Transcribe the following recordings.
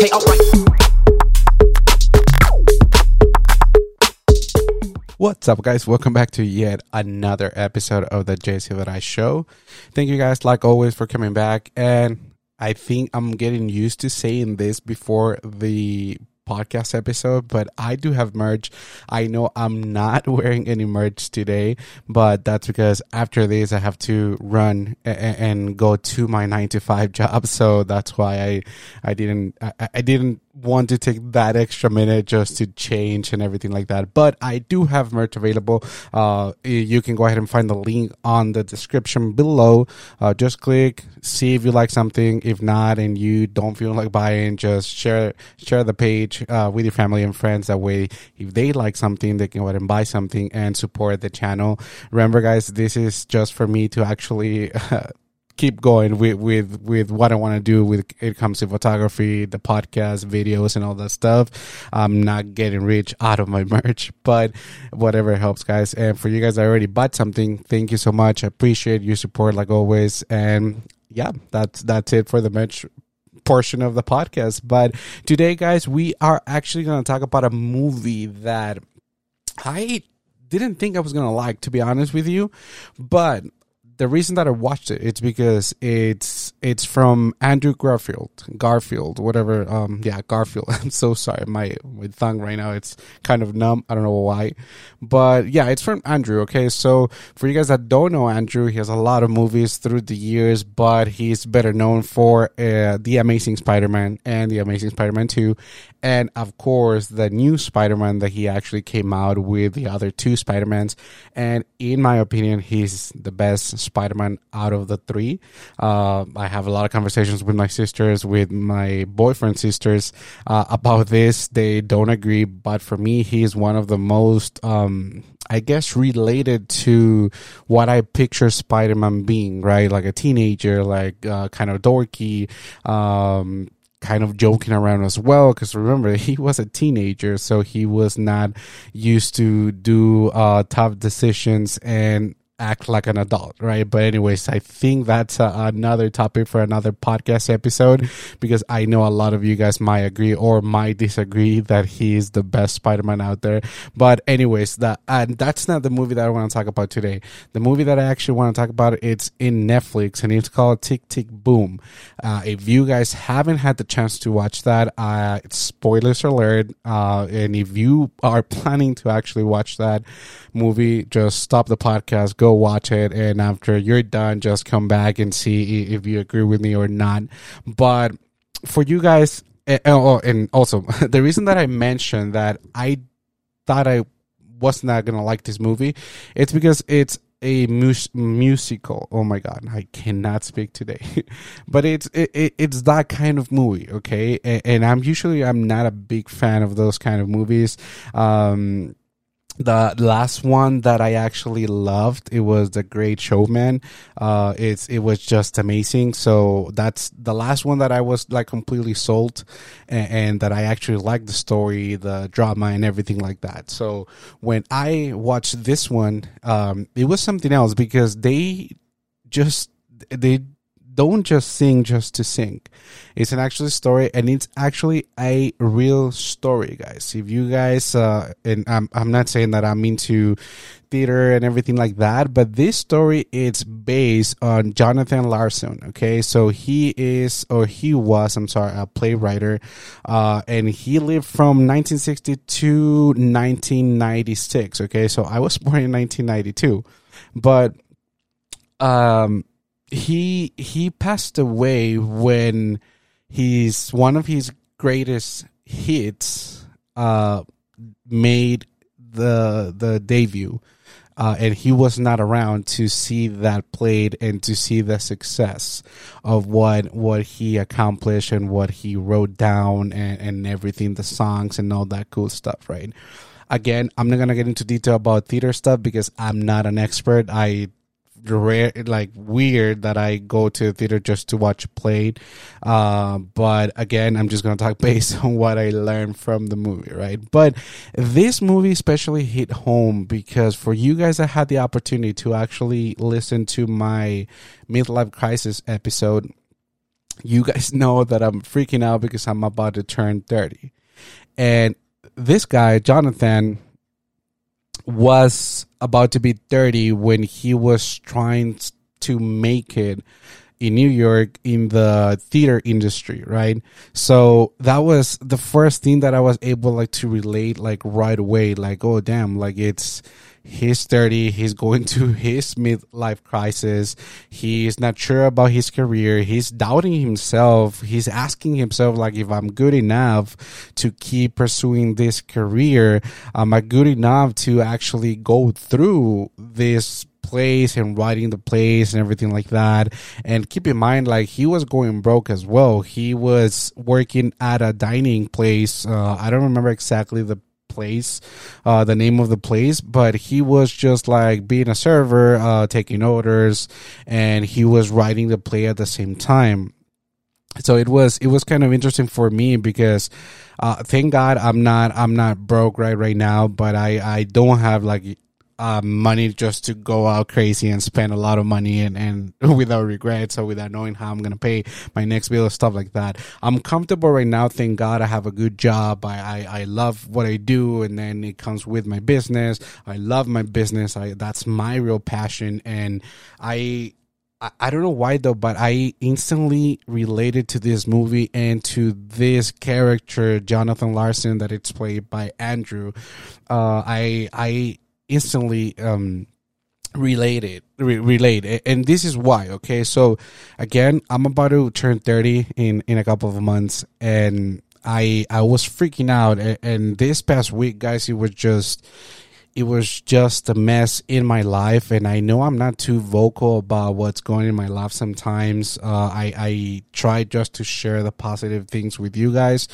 Okay, alright. What's up, guys? Welcome back to yet another episode of the J Silvadoray Show. Thank you guys, like always, for coming back. And I think I'm getting used to saying this before the podcast episode, but I do have merch. I know I'm not wearing any merch today, but that's because after this I have to run and go to my nine to five job. So that's why I, I didn't, I, I didn't want to take that extra minute just to change and everything like that. But I do have merch available. Uh, you can go ahead and find the link on the description below. Uh, just click, see if you like something. If not, and you don't feel like buying, just share share the page uh, with your family and friends. That way, if they like something, they can go ahead and buy something and support the channel. Remember, guys, this is just for me to actually keep going with with with what I want to do with it comes to photography, the podcast, videos, and all that stuff. I'm not getting rich out of my merch, but whatever helps, guys. And for you guys I already bought something, thank you so much. I appreciate your support like always. And yeah, that's that's it for the merch portion of the podcast. But today, guys, we are actually going to talk about a movie that I didn't think I was going to like, to be honest with you. But the reason that I watched it, it's because it's it's from Andrew Garfield, Garfield, whatever. Um, yeah, Garfield. I'm so sorry, my my tongue right now it's kind of numb. I don't know why, but yeah, it's from Andrew. Okay, so for you guys that don't know Andrew, he has a lot of movies through the years, but he's better known for uh, the Amazing Spider-Man and the Amazing Spider-Man Two, and of course the new Spider-Man that he actually came out with the other two Spider-Mans. And in my opinion, he's the best Spider-Man out of the three. Uh, I have a lot of conversations with my sisters, with my boyfriend sisters uh, about this. They don't agree, but for me, he's one of the most. Um, I guess related to what I picture Spider-Man being, right? Like a teenager, like uh, kind of dorky, um, kind of joking around as well because remember he was a teenager so he was not used to do uh, tough decisions and act like an adult, right? But anyways, I think that's uh, another topic for another podcast episode because I know a lot of you guys might agree or might disagree that he's the best Spider-Man out there. But anyways, that and that's not the movie that I want to talk about today. The movie that I actually want to talk about it's in Netflix and it's called Tick Tick Boom. Uh, if you guys haven't had the chance to watch that, uh, spoilers alert. Uh, and if you are planning to actually watch that movie, just stop the podcast, go watch it, and after you're done, just come back and see if you agree with me or not. But for you guys, oh, and also the reason that I mentioned that I thought I was not gonna like this movie, it's because it's a mus- musical. Oh my god, I cannot speak today. but it's it, it, it's that kind of movie, okay? And, and, I'm usually I'm not a big fan of those kind of movies. Um the last one that I actually loved it was the Great Showman. Uh, it's it was just amazing. So that's the last one that I was like completely sold, and, and, that I actually liked the story, the drama, and everything like that. So when I watched this one, um, it was something else because they just they don't just sing just to sing. It's an actual story, and it's actually a real story, guys. If you guys, uh, and I'm, I'm not saying that I'm into theater and everything like that, but this story is based on Jonathan Larson. Okay, so he is, or he was, I'm sorry, a playwright, uh, and he lived from 1960 to 1996. Okay, so I was born in 1992, but um he he passed away when he's one of his greatest hits uh made the the debut. Uh, and he was not around to see that played and to see the success of what what he accomplished and what he wrote down and, and everything the songs and all that cool stuff right? Again i'm not gonna get into detail about theater stuff because i'm not an expert. I rare like weird that I go to the theater just to watch play. Uh, but again, I'm just gonna talk based on what I learned from the movie, right? But this movie especially hit home because for you guys that had the opportunity to actually listen to my midlife crisis episode, you guys know that I'm freaking out because I'm about to turn 30. And this guy, Jonathan, was about to be 30 when he was trying to make it in New York in the theater industry, right? So that was the first thing that I was able like to relate like right away, like, oh damn, like it's he's 30 he's going to his midlife crisis he's not sure about his career he's doubting himself he's asking himself like if i'm good enough to keep pursuing this career am i good enough to actually go through this place and writing the plays and everything like that. And keep in mind, like he was going broke as well. He was working at a dining place. Uh, I don't remember exactly the place, uh, the name of the place, but he was just like being a server, uh, taking orders, and he was writing the play at the same time. So it was it was kind of interesting for me because uh, thank God I'm not I'm not broke right right now, but I I don't have like uh, money just to go out crazy and spend a lot of money and, and without regrets or without knowing how I'm going to pay my next bill or stuff like that. I'm comfortable right now. Thank God I have a good job. I, I, I love what I do. And then it comes with my business. I love my business. I, that's my real passion. And I, I don't know why though, but I instantly related to this movie and to this character, Jonathan Larson, that it's played by Andrew. Uh, I I instantly um, related re- relate and this is why okay? So again i'm about to turn 30 in in a couple of months and i i was freaking out and, and this past week guys it was just it was just a mess in my life and i know i'm not too vocal about what's going in my life sometimes. Uh, i i try just to share the positive things with you guys.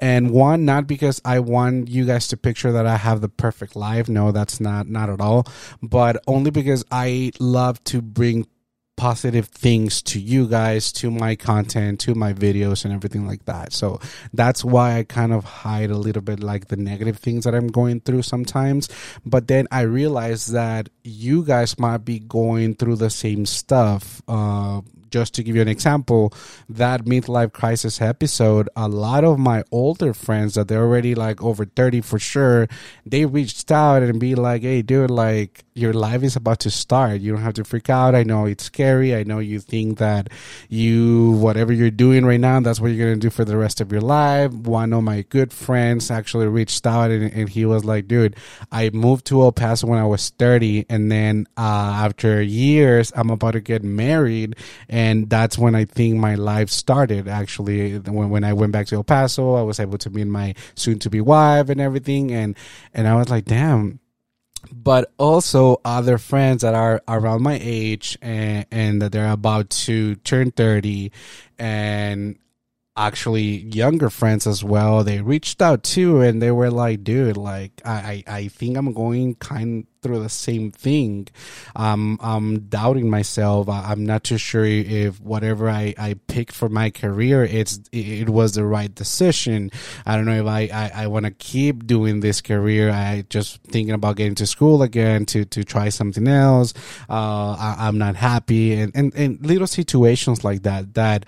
And one not because i want you guys to picture that i have the perfect life. No that's not not at all. But only because i love to bring positive things to you guys, to my content, to my videos, and everything like that. So that's why I kind of hide a little bit like the negative things that I'm going through sometimes. But then I realize that you guys might be going through the same stuff. Uh, just to give you an example, that midlife crisis episode, a lot of my older friends that they're already like over 30 for sure, they reached out and be like, hey, dude, like your life is about to start. You don't have to freak out. I know it's scary. I know you think that you, whatever you're doing right now, that's what you're going to do for the rest of your life. One of my good friends actually reached out and, and he was like, dude, I moved to El Paso when I was 30. And then uh, after years, I'm about to get married. And and that's when I think my life started. Actually, when when I went back to El Paso, I was able to meet my soon to be wife and everything, and and I was like, damn. But also other friends that are around my age and, and that they're about to turn 30 and actually younger friends as well. They reached out too and they were like dude like i i, I think i'm going kind through the same thing. Um i'm doubting myself. I, am not too sure if whatever i i picked for my career it's it, was the right decision. I don't know if i i, I want to keep doing this career. I just thinking about getting to school again to to try something else. Uh I, i'm not happy. And and and little situations like that that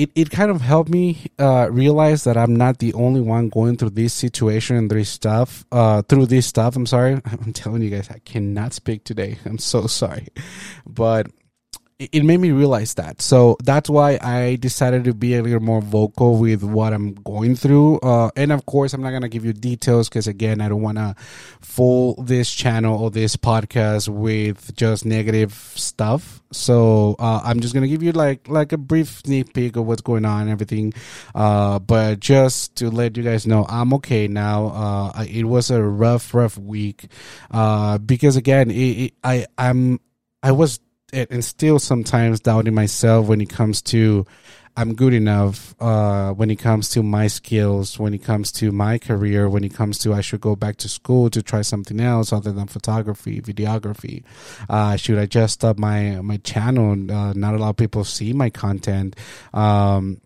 it, it kind of helped me uh, realize that I'm not the only one going through this situation and this stuff. Uh, through this stuff, I'm sorry. I'm telling you guys, I cannot speak today. I'm so sorry, but it made me realize that. So that's why I decided to be a little more vocal with what I'm going through. Uh, and of course, I'm not going to give you details because, again, I don't want to fool this channel or this podcast with just negative stuff. So uh, I'm just going to give you like like a brief sneak peek of what's going on and everything. Uh, but just to let you guys know, I'm okay now. Uh, it was a rough, rough week uh, because, again, it, it, I I'm I was and still sometimes doubting myself when it comes to I'm good enough uh, when it comes to my skills, when it comes to my career, when it comes to I should go back to school to try something else other than photography, videography. Uh, should I just up my my channel? Uh, not a lot of people see my content. Um,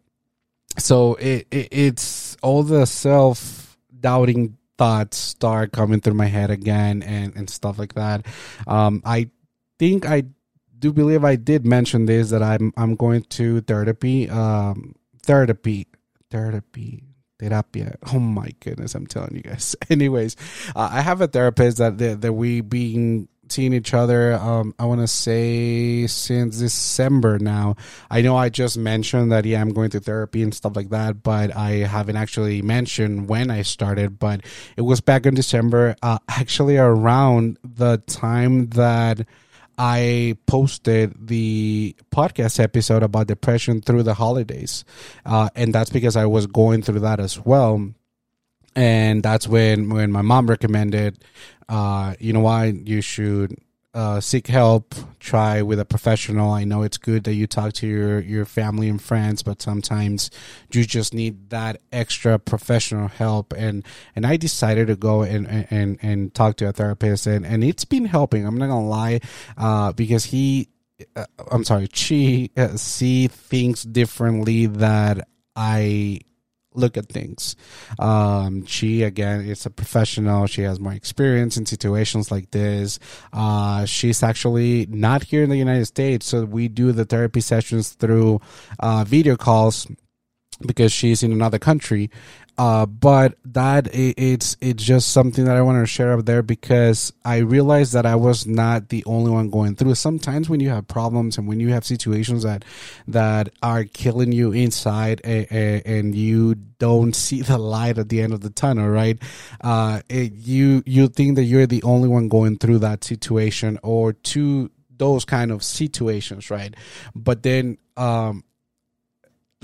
so it, it it's all the self doubting thoughts start coming through my head again and and stuff like that. Um, I think I do believe I did mention this that I'm I'm going to therapy. Um, therapy, therapy, terapia. Oh my goodness, I'm telling you guys. Anyways, uh, I have a therapist that that, that we being seeing each other um, i want to say since december now i know i just mentioned that yeah i'm going to therapy and stuff like that but i haven't actually mentioned when i started but it was back in december uh, actually around the time that I posted the podcast episode about depression through the holidays. Uh, and that's because I was going through that as well and that's when when my mom recommended uh, you know why you should uh, seek help try with a professional. I know it's good that you talk to your your family and friends but sometimes you just need that extra professional help. And and i decided to go and and and talk to a therapist and and it's been helping. I'm not gonna lie uh, because he uh, i'm sorry she uh, see things differently that i look at things. Um, she again is a professional. She has more experience in situations like this. Uh, she's actually not here in the United States, so we do the therapy sessions through uh, video calls because she's in another country uh, but that it, it's it's just something that I want to share up there because I realized that I was not the only one going through. Sometimes when you have problems and when you have situations that that are killing you inside and, and you don't see the light at the end of the tunnel, right? Uh, it, you you think that you're the only one going through that situation or to those kind of situations, right? But then um,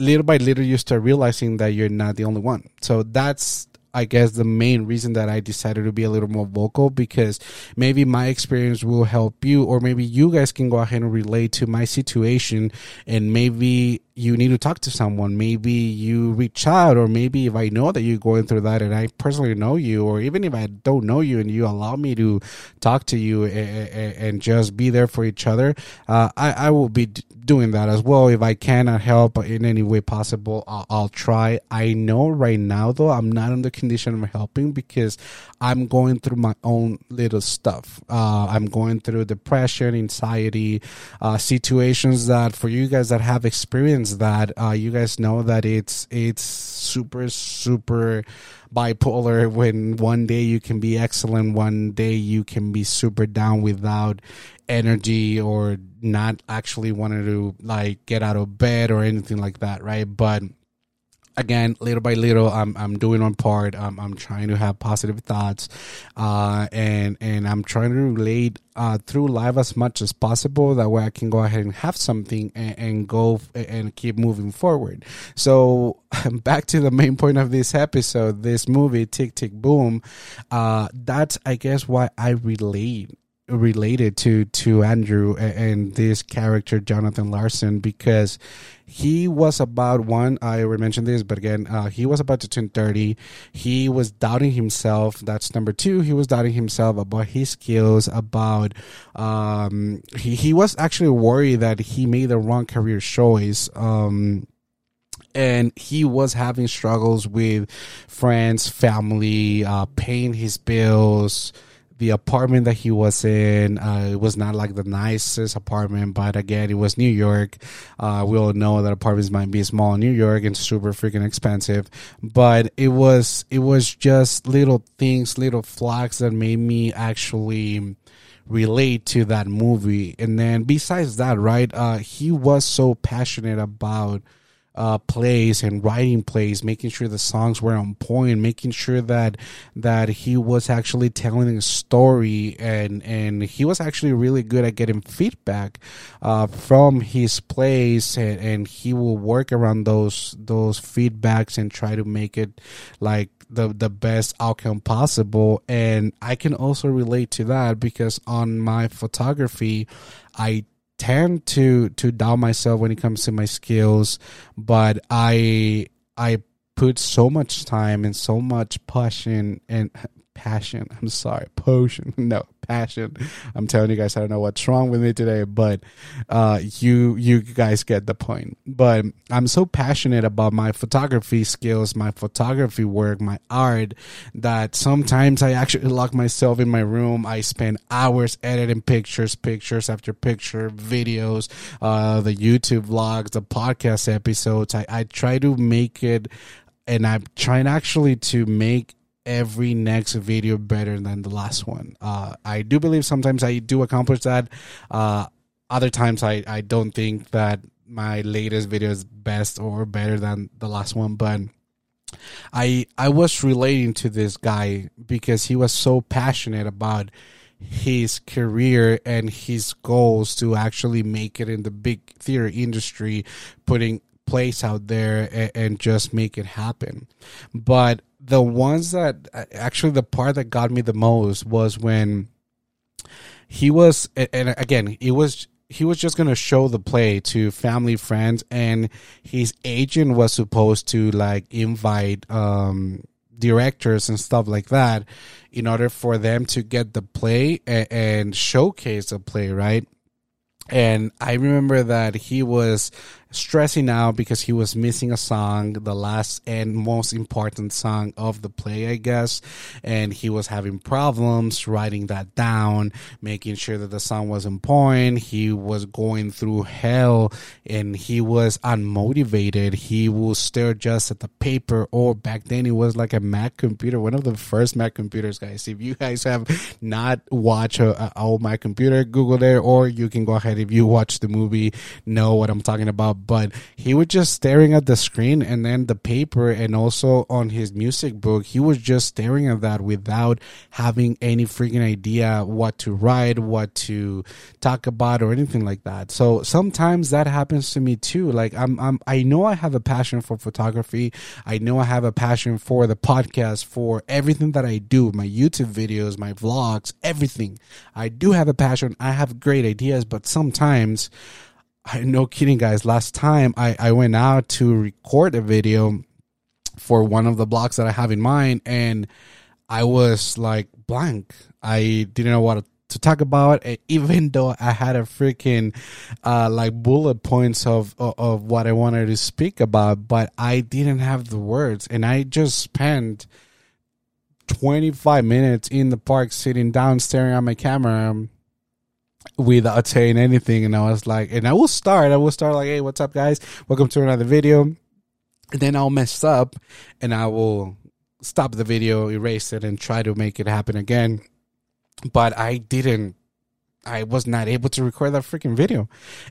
little by little you start realizing that you're not the only one. So that's I guess the main reason that I decided to be a little more vocal because maybe my experience will help you, or maybe you guys can go ahead and relate to my situation, and maybe you need to talk to someone. Maybe you reach out, or maybe if I know that you're going through that and I personally know you, or even if I don't know you and you allow me to talk to you and, just be there for each other, uh, I, I will be doing that as well. If I cannot help in any way possible, I'll, I'll try. I know right now, though, I'm not in the condition of helping because I'm going through my own little stuff. Uh, I'm going through depression, anxiety, uh, situations that for you guys that have experienced that, uh, you guys know that it's it's super super bipolar. When one day you can be excellent, one day you can be super down without energy or not actually wanting to like get out of bed or anything like that, right? But again, little by little, I'm I'm doing my part. I'm I'm trying to have positive thoughts, uh, and and I'm trying to relate uh, through life as much as possible. That way, I can go ahead and have something and, and go and keep moving forward. So back to the main point of this episode, this movie, Tick Tick Boom. Uh, that's I guess why I relate related to to Andrew and this character Jonathan Larson because he was about one I already mentioned this but again uh, he was about to turn 30 he was doubting himself. That's number two. He was doubting himself about his skills about um, he, he was actually worried that he made the wrong career choice um, and he was having struggles with friends family uh, paying his bills the apartment that he was in uh, it was not like the nicest apartment but again it was new york. Uh, we all know that apartments might be small in new york and super freaking expensive but it was it was just little things little flags that made me actually relate to that movie. And then besides that right uh, he was so passionate about uh, plays and writing plays, making sure the songs were on point, making sure that that he was actually telling a story, and and he was actually really good at getting feedback uh, from his plays, and, and he will work around those those feedbacks and try to make it like the the best outcome possible. And I can also relate to that because on my photography, I tend to to doubt myself when it comes to my skills, but I I put so much time and so much passion and passion. I'm sorry, potion. No, passion. I'm telling you guys, I don't know what's wrong with me today, but uh, you you guys get the point. But I'm so passionate about my photography skills, my photography work, my art that sometimes I actually lock myself in my room. I spend hours editing pictures, pictures after picture, videos, uh, the YouTube vlogs, the podcast episodes. I, I try to make it and I'm trying actually to make every next video better than the last one. Uh, I do believe sometimes I do accomplish that. Uh, other times I, I don't think that my latest video is best or better than the last one, but I I was relating to this guy because he was so passionate about his career and his goals to actually make it in the big theater industry, putting plays out there and, and just make it happen. But the ones that actually the part that got me the most was when he was and again it was he was just gonna show the play to family friends and his agent was supposed to like invite um directors and stuff like that in order for them to get the play and, and showcase the play right? And I remember that he was stressing out because he was missing a song, the last and most important song of the play, I guess. And he was having problems writing that down, making sure that the song was in point. He was going through hell and he was unmotivated. He will stare just at the paper or back then it was like a Mac computer, one of the first Mac computers, guys. If you guys have not watched a, a old Mac computer, Google there, or you can go ahead if you watch the movie, know what I'm talking about but he was just staring at the screen and then the paper and also on his music book, he was just staring at that without having any freaking idea what to write, what to talk about or anything like that. So sometimes that happens to me too. Like I'm, I'm I know I have a passion for photography. I know I have a passion for the podcast, for everything that I do, my YouTube videos, my vlogs, everything. I do have a passion. I have great ideas, but sometimes I no kidding, guys. Last time I, I went out to record a video for one of the vlogs that I have in mind, and I was like blank. I didn't know what to talk about, even though I had a freaking uh, like bullet points of, of, of what I wanted to speak about, but I didn't have the words, and I just spent. 25 minutes in the park sitting down staring at my camera without saying anything. And I was like, and I will start, I will start like, hey, what's up, guys? Welcome to another video. And then I'll mess up and I will stop the video, erase it, and try to make it happen again. But I didn't. I was not able to record that freaking video.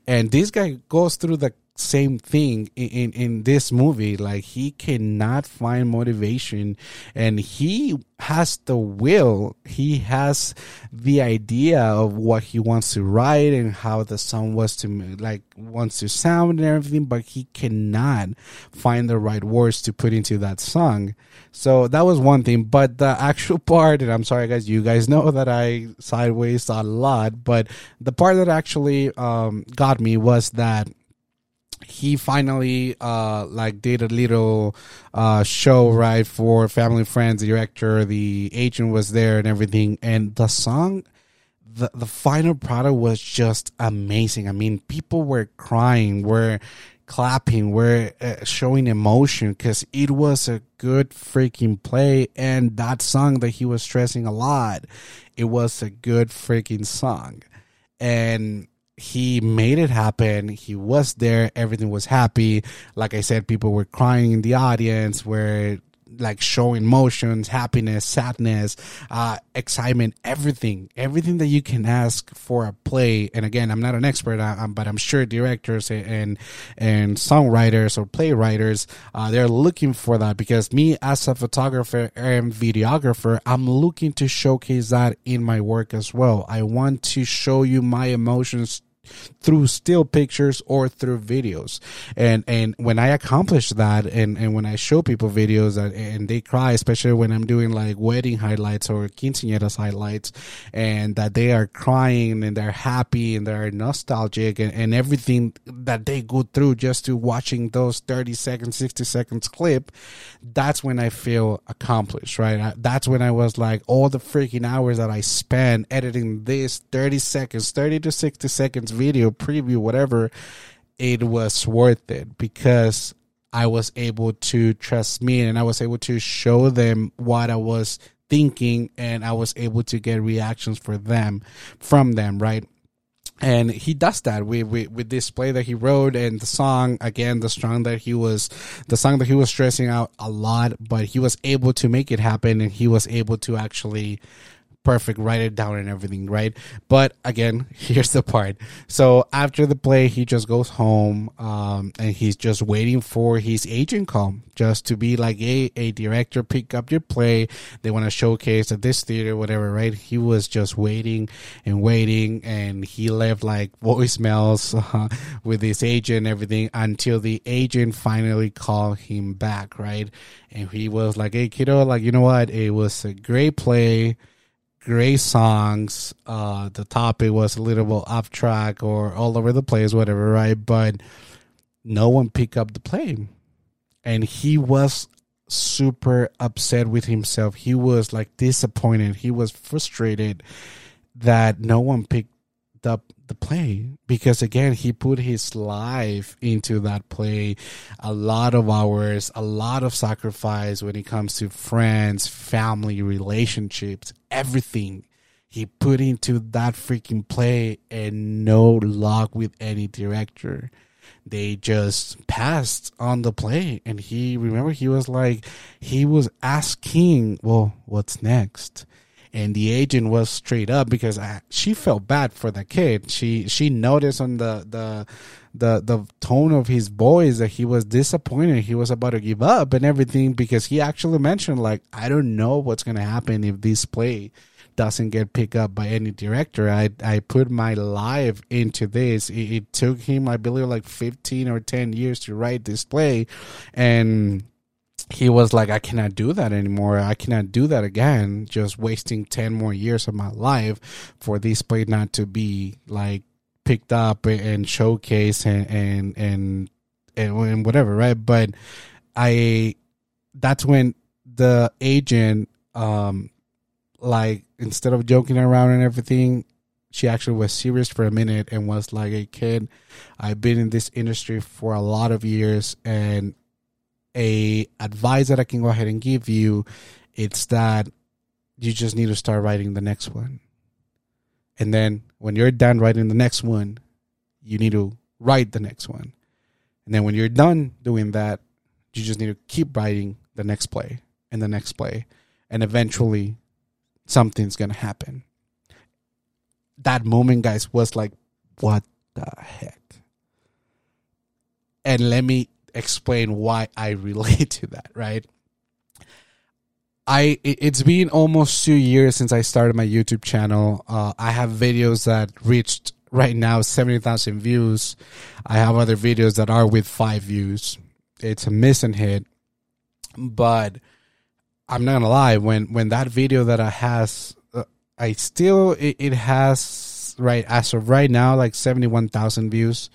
And this guy goes through the same thing in, in, in this movie. Like he cannot find motivation and he has the will. He has the idea of what he wants to write and how the song was to like wants to sound and everything, but he cannot find the right words to put into that song. So that was one thing. But the actual part, and I'm sorry guys, you guys know that I sideways a lot, but the part that actually um, got me was that he finally uh like did a little uh show right for family friends. The director the agent was there and everything. And the song the the final product was just amazing. I mean people were crying were clapping were uh, showing emotion because it was a good freaking play. And that song that he was stressing a lot it was a good freaking song. And he made it happen. He was there. Everything was happy. Like I said, people were crying in the audience, were like showing emotions, happiness, sadness, uh, excitement, everything, everything that you can ask for a play. And again, I'm not an expert, but I'm sure directors and and songwriters or playwriters uh, they're looking for that because me as a photographer and videographer, I'm looking to showcase that in my work as well. I want to show you my emotions through still pictures or through videos. And and when I accomplish that and, and when I show people videos that, and they cry, especially when I'm doing like wedding highlights or quinceañeras highlights and that they are crying and they're happy and they're nostalgic and, and everything that they go through just to watching those 30 seconds, 60 seconds clip, that's when I feel accomplished, right? That's when I was like, all the freaking hours that I spent editing this 30 seconds, 30 to 60 seconds video, preview, whatever, it was worth it because I was able to trust me and I was able to show them what I was thinking and I was able to get reactions for them from them, right? and he does that with, with, with this play that he wrote and the song again the song that he was the song that he was stressing out a lot but he was able to make it happen and he was able to actually perfect, write it down and everything, right? But again, here's the part. So after the play, he just goes home, um, and he's just waiting for his agent call just to be like, hey, a director, pick up your play. They want to showcase at this theater, whatever, right? He was just waiting and waiting, and he left like voicemails uh, with his agent everything until the agent finally called him back, right? And he was like, hey, kiddo, like, you know what? It was a great play great songs. Uh, the topic was a little bit off track or all over the place, whatever, right? But no one picked up the play. And he was super upset with himself. He was like disappointed. He was frustrated that no one picked up the play because again he put his life into that play. A lot of hours a lot of sacrifice when it comes to friends family relationships everything. He put into that freaking play and no luck with any director. They just passed on the play and he remember he was like he was asking well what's next and the agent was straight up because I, she felt bad for the kid. She she noticed on the the the the tone of his voice that he was disappointed. He was about to give up and everything because he actually mentioned like I don't know what's gonna happen if this play doesn't get picked up by any director. I I put my life into this. It, it took him I believe like fifteen or ten years to write this play, and he was like, I cannot do that anymore. I cannot do that again. Just wasting 10 more years of my life for this play not to be like picked up and showcased and, and, and, and, whatever, right? But I, that's when the agent, um, like instead of joking around and everything, she actually was serious for a minute and was like, "Hey, kid, I've been in this industry for a lot of years, and a advice that I can go ahead and give you, it's that you just need to start writing the next one. And then when you're done writing the next one, you need to write the next one. And then when you're done doing that, you just need to keep writing the next play and the next play. And eventually something's going to happen. That moment, guys, was like, what the heck? And let me explain why I relate to that, right? I it's been almost two years since I started my YouTube channel. Uh, I have videos that reached right now seventy thousand views. I have other videos that are with five views. It's a miss and hit, but I'm not gonna lie. When when that video that I has, uh, I still it, it, has right as of right now like seventy one thousand views.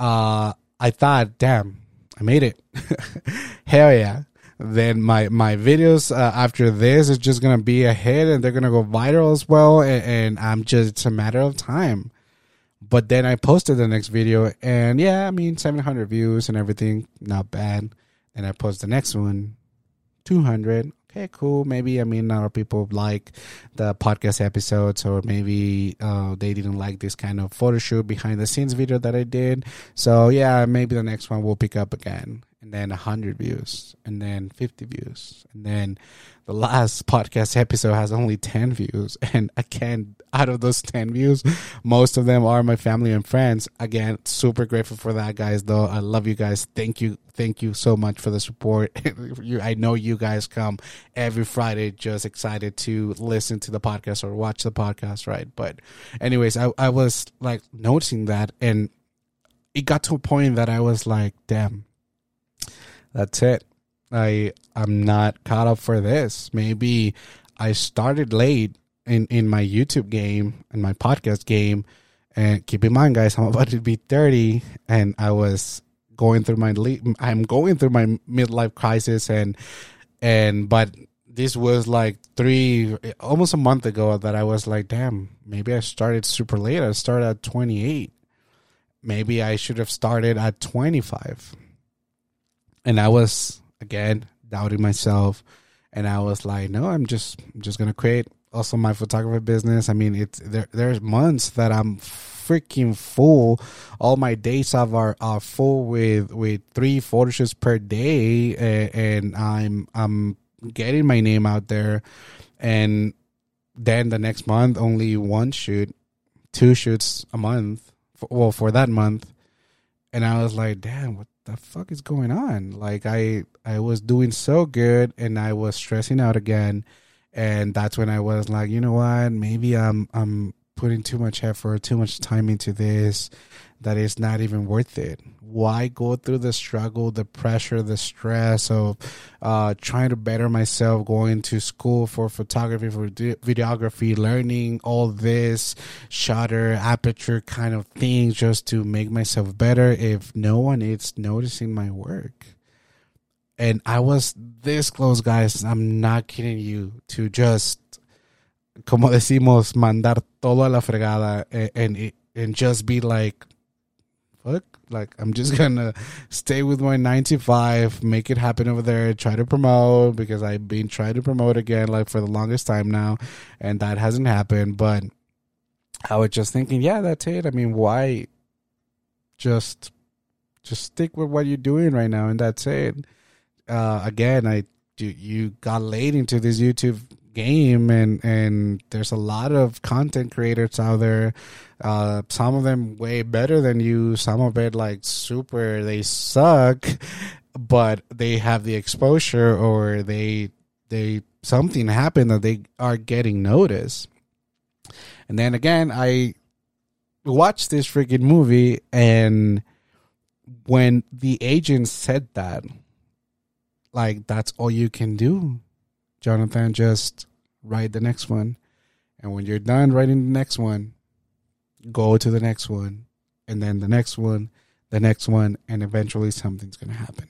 Uh, I thought, damn, I made it. Hell yeah. Then my, my videos uh, after this is just to be a hit and they're to go viral as well. And, and I'm just, it's a matter of time. But then I posted the next video and yeah, I mean, 700 views and everything. Not bad. And I post the next one, 200 okay, cool. Maybe I mean, a people like the podcast episodes, or maybe uh, they didn't like this kind of photo shoot behind the scenes video that I did. So yeah, maybe the next one will pick up again. And then 100 views and then 50 views and then the last podcast episode has only 10 views and again out of those 10 views most of them are my family and friends. Again super grateful for that guys though. I love you guys. Thank you thank you so much for the support. You, i know you guys come every friday just excited to listen to the podcast or watch the podcast right? But anyways i, I was like noticing that and it got to a point that i was like damn that's it. I I'm not caught up for this. Maybe I started late in in my YouTube game and my podcast game. And keep in mind, guys, I'm about to be 30, and I was going through my I'm going through my midlife crisis, and and but this was like three almost a month ago that I was like, damn, maybe I started super late. I started at 28. Maybe I should have started at 25 and I was again doubting myself, and I was like, no, I'm just I'm just gonna create also my photography business. I mean, it's there. There's months that I'm freaking full. All my days off are, are full with with three photo shoots per day, and, and I'm I'm getting my name out there, and then the next month only one shoot, two shoots a month. For, well, for that month, and I was like, damn, what the fuck is going on? Like I I was doing so good and I was stressing out again and that's when I was like, you know what? Maybe I'm I'm putting too much effort, too much time into this that is not even worth it. Why go through the struggle, the pressure, the stress of uh, trying to better myself, going to school for photography, for videography, learning all this shutter, aperture kind of things just to make myself better if no one is noticing my work? And I was this close, guys. I'm not kidding you, to just, como decimos, mandar todo a la fregada and, and, and just be like, fuck? Like i'm just gonna stay with my 95 make it happen over there try to promote because i've been trying to promote again like for the longest time now and that hasn't happened but i was just thinking yeah that's it. I mean why just just stick with what you're doing right now and that's it. Uh again i you, you got laid into this youtube game and and there's a lot of content creators out there. Uh some of them way better than you some of it like super they suck but they have the exposure or they they something happened that they are getting noticed. And then again i watched this freaking movie and when the agent said that like that's all you can do Jonathan, just write the next one. And when you're done writing the next one, go to the next one, and then the next one, the next one, and eventually something's gonna happen.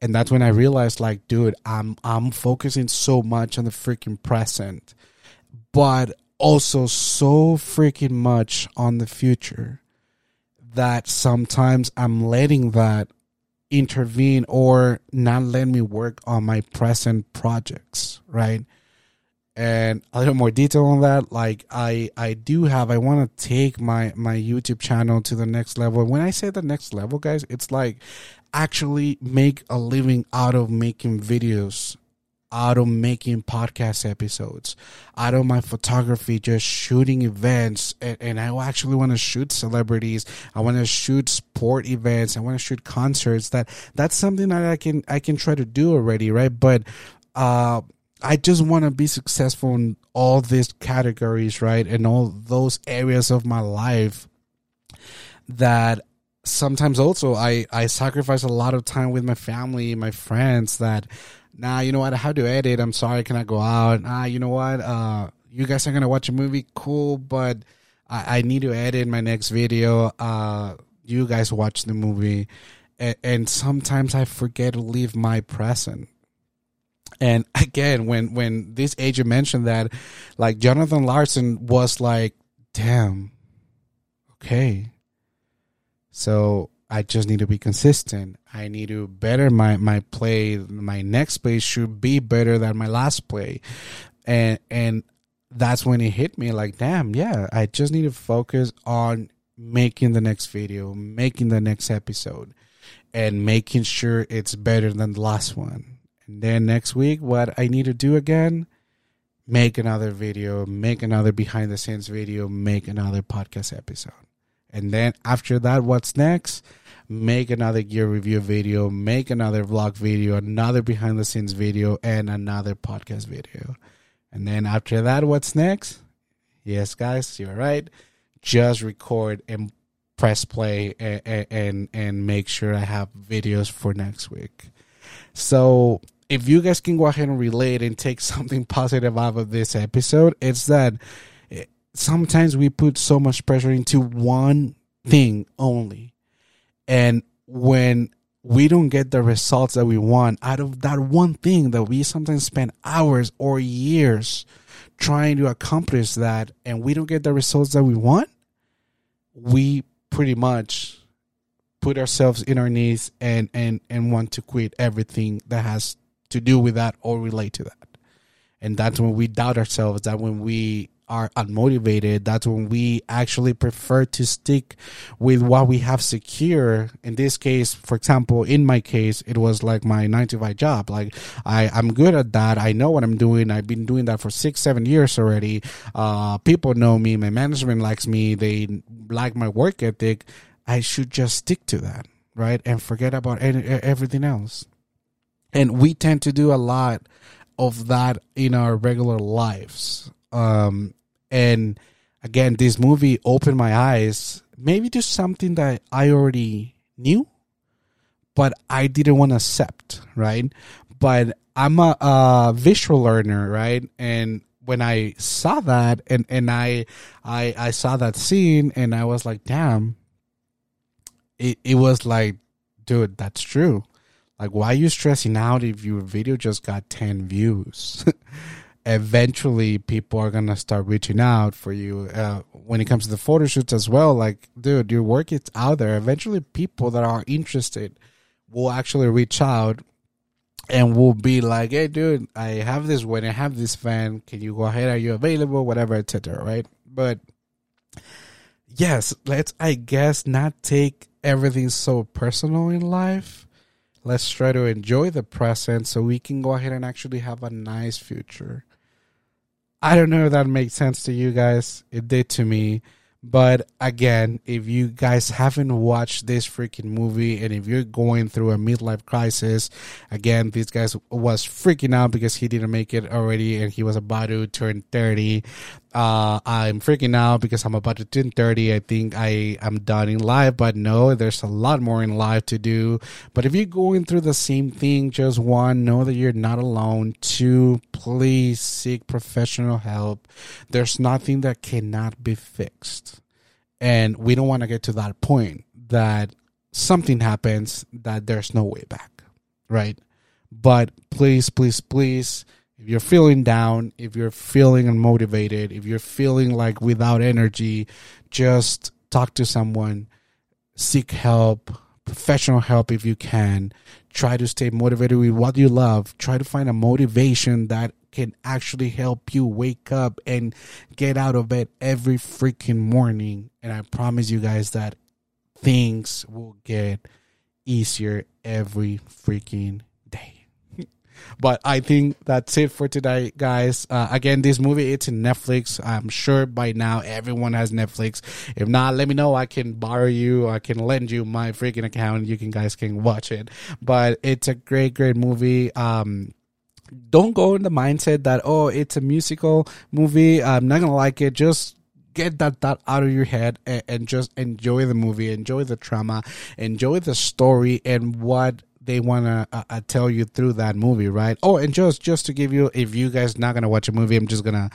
And that's when I realized, like, dude, I'm I'm focusing so much on the freaking present, but also so freaking much on the future that sometimes I'm letting that intervene or not let me work on my present projects, right? And a little more detail on that, like I I do have I want to take my my YouTube channel to the next level. When I say the next level, guys, it's like actually make a living out of making videos out of making podcast episodes, out of my photography, just shooting events. And, and I actually want to shoot celebrities. I want to shoot sport events. I want to shoot concerts. That that's something that I can I can try to do already, right? But uh, I just want to be successful in all these categories, right? And all those areas of my life that sometimes also I, I sacrifice a lot of time with my family, my friends that nah, you know what? I have to edit. I'm sorry, can I go out. Ah, you know what? Uh, you guys are gonna watch a movie, cool, but I, I need to edit my next video. Uh, you guys watch the movie, and, and sometimes I forget to leave my present. And again, when when this agent mentioned that, like Jonathan Larson was like, "Damn, okay." So I just need to be consistent. I need to better my my play. My next play should be better than my last play, and and that's when it hit me like, damn, yeah, I just need to focus on making the next video, making the next episode, and making sure it's better than the last one. And then next week, what I need to do again, make another video, make another behind the scenes video, make another podcast episode. And then after that, what's next? Make another gear review video, make another vlog video, another behind the scenes video, and another podcast video. And then after that, what's next? Yes, guys, you're right. Just record and press play and, and and make sure I have videos for next week. So if you guys can go ahead and relate and take something positive out of this episode, it's that sometimes we put so much pressure into one thing only. And when we don't get the results that we want out of that one thing that we sometimes spend hours or years trying to accomplish that and we don't get the results that we want, we pretty much put ourselves in our knees and and and want to quit everything that has to do with that or relate to that and that's when we doubt ourselves that when we are unmotivated that's when we actually prefer to stick with what we have secure. In this case for example in my case it was like my 9 to 5 job. Like i i'm good at that. I know what i'm doing. I've been doing that for six seven years already. Uh people know me. My management likes me. They like my work ethic. I should just stick to that right? And forget about any, everything else. And we tend to do a lot of that in our regular lives um, and again, this movie opened my eyes maybe to something that I already knew, but I didn't want to accept, right? But I'm a, a visual learner, right? And when I saw that and, and I, I, I saw that scene and I was like, damn, it, it was like, dude, that's true. Like, why are you stressing out if your video just got 10 views? eventually people are gonna start reaching out for you uh, when it comes to the photo shoots as well like dude your work is out there. Eventually people that are interested will actually reach out and will be like hey dude i have this when i have this fan can you go ahead? Are you available? Whatever etc right? But yes let's i guess not take everything so personal in life. Let's try to enjoy the present so we can go ahead and actually have a nice future I don't know if that makes sense to you guys. It did to me. But again, if you guys haven't watched this freaking movie and if you're going through a midlife crisis, again, this guy was freaking out because he didn't make it already and he was about to turn 30. Uh, I'm freaking out because I'm about to turn 30. I think I am done in life, but no, there's a lot more in life to do. But if you're going through the same thing, just one, know that you're not alone. Two, please seek professional help. There's nothing that cannot be fixed and we don't want to get to that point that something happens that there's no way back, right? But please, please, please, if you're feeling down, if you're feeling unmotivated, if you're feeling like without energy, just talk to someone, seek help, professional help if you can. Try to stay motivated with what you love. Try to find a motivation that can actually help you wake up and get out of bed every freaking morning. And I promise you guys that things will get easier every freaking. But I think that's it for today, guys. Uh, again, this movie it's in Netflix. I'm sure by now everyone has Netflix. If not, let me know. I can borrow you. I can lend you my freaking account. You can guys can watch it. But it's a great, great movie. Um, don't go in the mindset that oh it's a musical movie i'm not gonna like it just get that that out of your head and, and just enjoy the movie enjoy the trauma enjoy the story and what they want to uh, uh, tell you through that movie, right? Oh, and just just to give you, if you guys not gonna watch a movie, I'm just gonna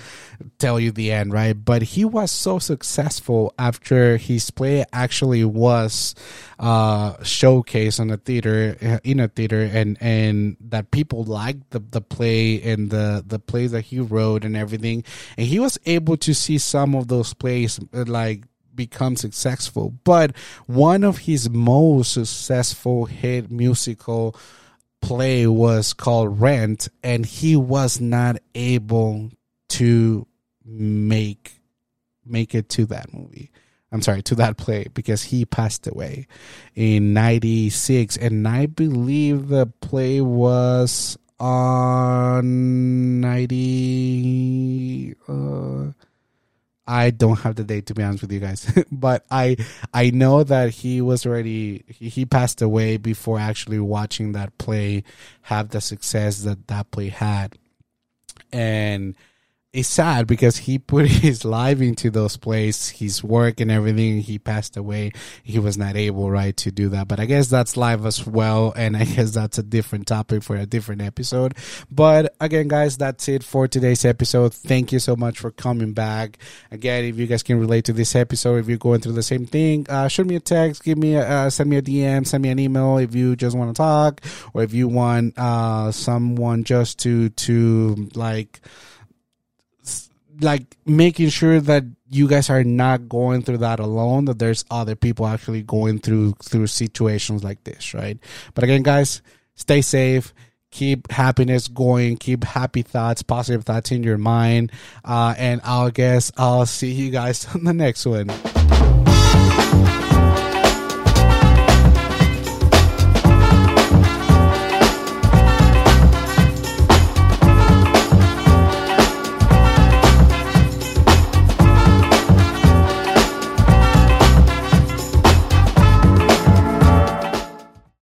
tell you the end, right? But he was so successful after his play actually was uh showcased on a theater uh, in a theater, and and that people liked the the play and the the plays that he wrote and everything, and he was able to see some of those plays uh, like become successful. But one of his most successful hit musical play was called Rent, and he was not able to make make it to that movie. I'm sorry, to that play because he passed away in 96. And I believe the play was on 90. Uh, I don't have the date to be honest with you guys, but I I know that he was already he, he passed away before actually watching that play have the success that that play had, and it's sad because he put his life into those plays, his work and everything. He passed away. He was not able, right, to do that. But I guess that's life as well. And I guess that's a different topic for a different episode. But again, guys, that's it for today's episode. Thank you so much for coming back. Again, if you guys can relate to this episode, if you're going through the same thing, uh, shoot me a text, give me a, uh, send me a DM, send me an email if you just want to talk or if you want, uh, someone just to, to like, like making sure that you guys are not going through that alone that there's other people actually going through through situations like this right? But again guys stay safe. Keep happiness going. Keep happy thoughts positive thoughts in your mind. Uh, and i'll guess i'll see you guys on the next one